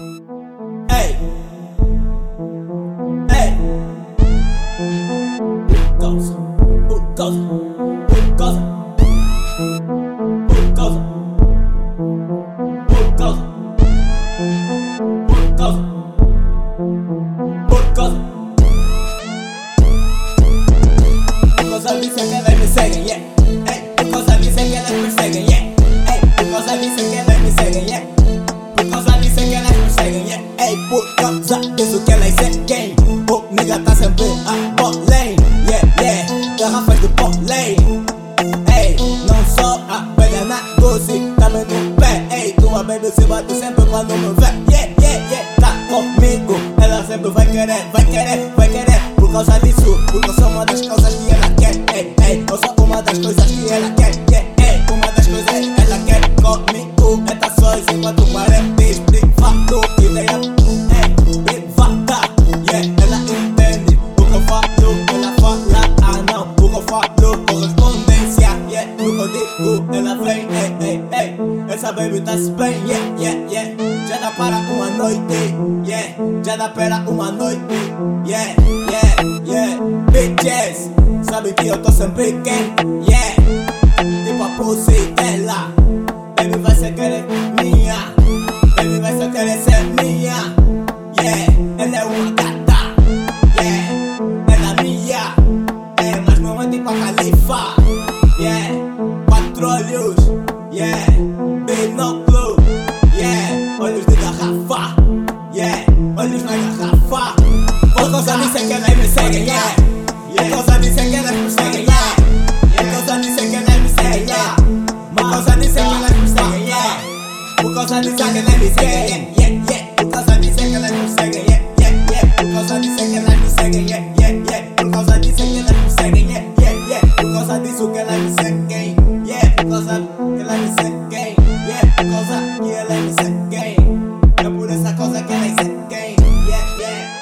Hey. Hey. Who goes? Por causa disso que elas seguem. O nigga tá sempre a bolém, yeah, yeah. Garrafas de polém. Ei, não só a velha na doce, também no pé. Ei, tua baby se bate sempre quando me vê. Yeah, yeah, yeah, tá comigo. Ela sempre vai querer, vai querer, vai querer. Por causa disso, porque eu sou uma das causas que ela quer. Ei, ei, eu sou uma das coisas Baby tá se bem, yeah, yeah, yeah. Dá para uma noite, yeah. Já dá para uma noite, yeah, yeah, yeah. Bitches, sabe que eu tô sempre quem, yeah. Tipo a pussy dela. Baby vai ser querer minha. Baby vai ser querer ser minha. Yeah, ela é uma gata, yeah. Ela é minha, é, mas não é tipo a califa Yeah, Patrulhos, yeah. Olifanya kafa Focus on this second, let me second, yeah Focus on this second, let me second, yeah Focus on this second, let me second, yeah Focus on this second, let me second, yeah Focus on this second, let me second, yeah Yeah, yeah Focus on this second, let me second, yeah Yeah, yeah Focus on this second, let me second, yeah Yeah, yeah Focus on this second, let me second, yeah Yeah, yeah Focus on this second, let me second, yeah Focus on, let me second, yeah Focus on, yeah, let me second yeah, yeah.